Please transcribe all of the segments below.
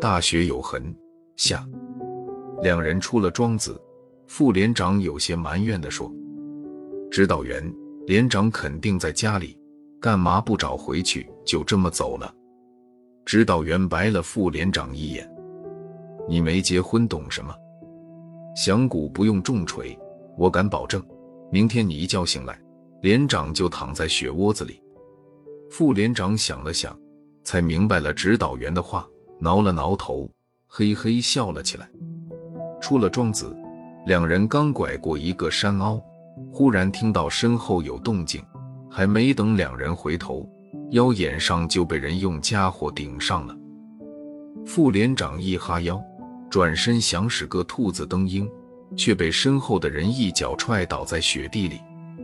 大雪有痕下，两人出了庄子，副连长有些埋怨地说：“指导员，连长肯定在家里，干嘛不找回去就这么走了？”指导员白了副连长一眼：“你没结婚懂什么？响鼓不用重锤，我敢保证，明天你一觉醒来，连长就躺在雪窝子里。”副连长想了想，才明白了指导员的话。挠了挠头，嘿嘿笑了起来。出了庄子，两人刚拐过一个山凹，忽然听到身后有动静，还没等两人回头，腰眼上就被人用家伙顶上了。副连长一哈腰，转身想使个兔子蹬鹰，却被身后的人一脚踹倒在雪地里。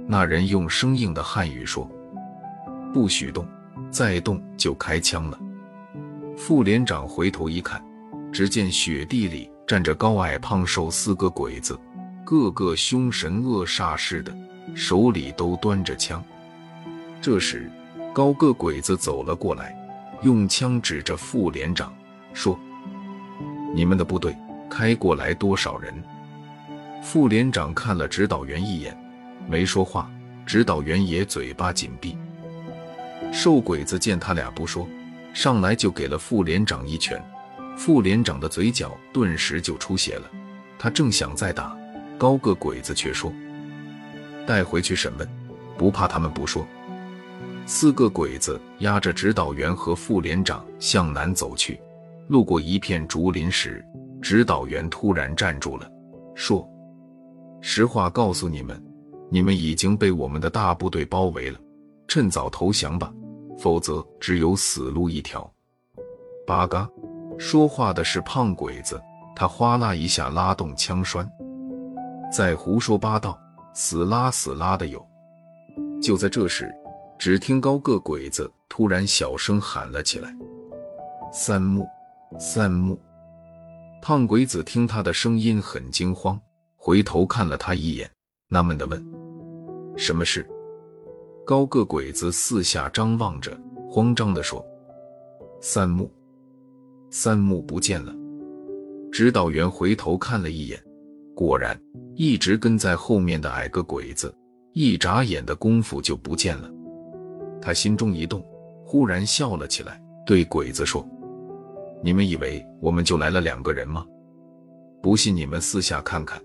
那人用生硬的汉语说：“不许动，再动就开枪了。”副连长回头一看，只见雪地里站着高矮胖瘦四个鬼子，个个凶神恶煞似的，手里都端着枪。这时，高个鬼子走了过来，用枪指着副连长说：“你们的部队开过来多少人？”副连长看了指导员一眼，没说话。指导员也嘴巴紧闭。瘦鬼子见他俩不说。上来就给了副连长一拳，副连长的嘴角顿时就出血了。他正想再打，高个鬼子却说：“带回去审问，不怕他们不说。”四个鬼子押着指导员和副连长向南走去，路过一片竹林时，指导员突然站住了，说：“实话告诉你们，你们已经被我们的大部队包围了，趁早投降吧。”否则只有死路一条。八嘎！说话的是胖鬼子，他哗啦一下拉动枪栓，再胡说八道，死拉死拉的有。就在这时，只听高个鬼子突然小声喊了起来：“三木，三木！”胖鬼子听他的声音很惊慌，回头看了他一眼，纳闷的问：“什么事？”高个鬼子四下张望着，慌张地说：“三木，三木不见了。”指导员回头看了一眼，果然，一直跟在后面的矮个鬼子，一眨眼的功夫就不见了。他心中一动，忽然笑了起来，对鬼子说：“你们以为我们就来了两个人吗？不信你们四下看看。”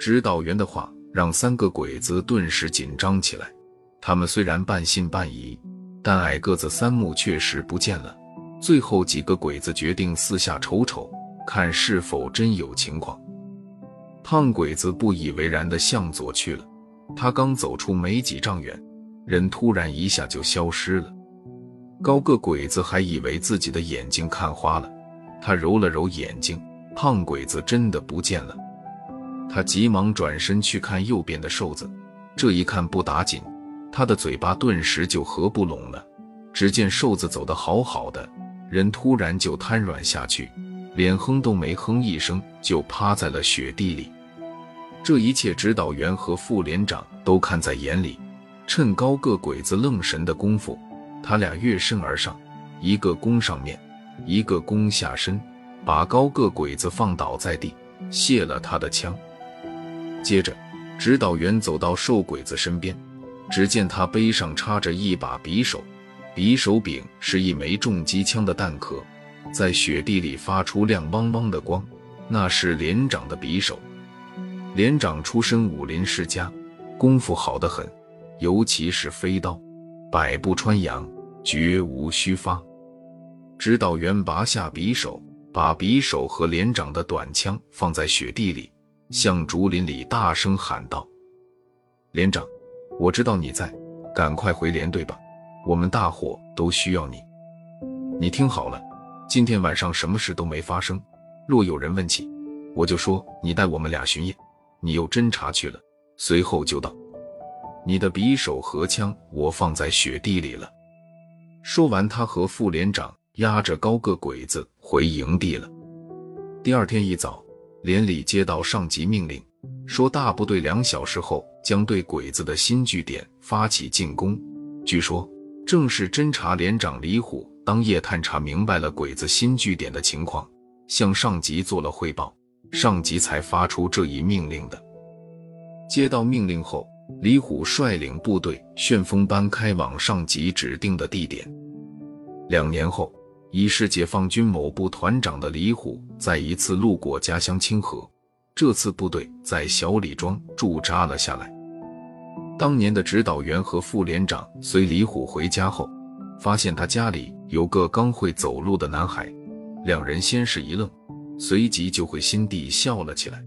指导员的话让三个鬼子顿时紧张起来。他们虽然半信半疑，但矮个子三木确实不见了。最后几个鬼子决定四下瞅瞅，看是否真有情况。胖鬼子不以为然地向左去了。他刚走出没几丈远，人突然一下就消失了。高个鬼子还以为自己的眼睛看花了，他揉了揉眼睛，胖鬼子真的不见了。他急忙转身去看右边的瘦子，这一看不打紧。他的嘴巴顿时就合不拢了。只见瘦子走得好好的，人突然就瘫软下去，连哼都没哼一声，就趴在了雪地里。这一切，指导员和副连长都看在眼里。趁高个鬼子愣神的功夫，他俩跃身而上，一个攻上面，一个攻下身，把高个鬼子放倒在地，卸了他的枪。接着，指导员走到瘦鬼子身边。只见他背上插着一把匕首，匕首柄是一枚重机枪的弹壳，在雪地里发出亮汪汪的光。那是连长的匕首。连长出身武林世家，功夫好得很，尤其是飞刀，百步穿杨，绝无虚发。指导员拔下匕首，把匕首和连长的短枪放在雪地里，向竹林里大声喊道：“连长。”我知道你在，赶快回连队吧，我们大伙都需要你。你听好了，今天晚上什么事都没发生。若有人问起，我就说你带我们俩巡夜，你又侦查去了，随后就到。你的匕首和枪我放在雪地里了。说完，他和副连长押着高个鬼子回营地了。第二天一早，连里接到上级命令。说大部队两小时后将对鬼子的新据点发起进攻。据说正是侦察连长李虎当夜探查明白了鬼子新据点的情况，向上级做了汇报，上级才发出这一命令的。接到命令后，李虎率领部队旋风般开往上级指定的地点。两年后，已是解放军某部团长的李虎，再一次路过家乡清河，这次部队在小李庄驻扎了下来。当年的指导员和副连长随李虎回家后，发现他家里有个刚会走路的男孩，两人先是一愣，随即就会心地笑了起来。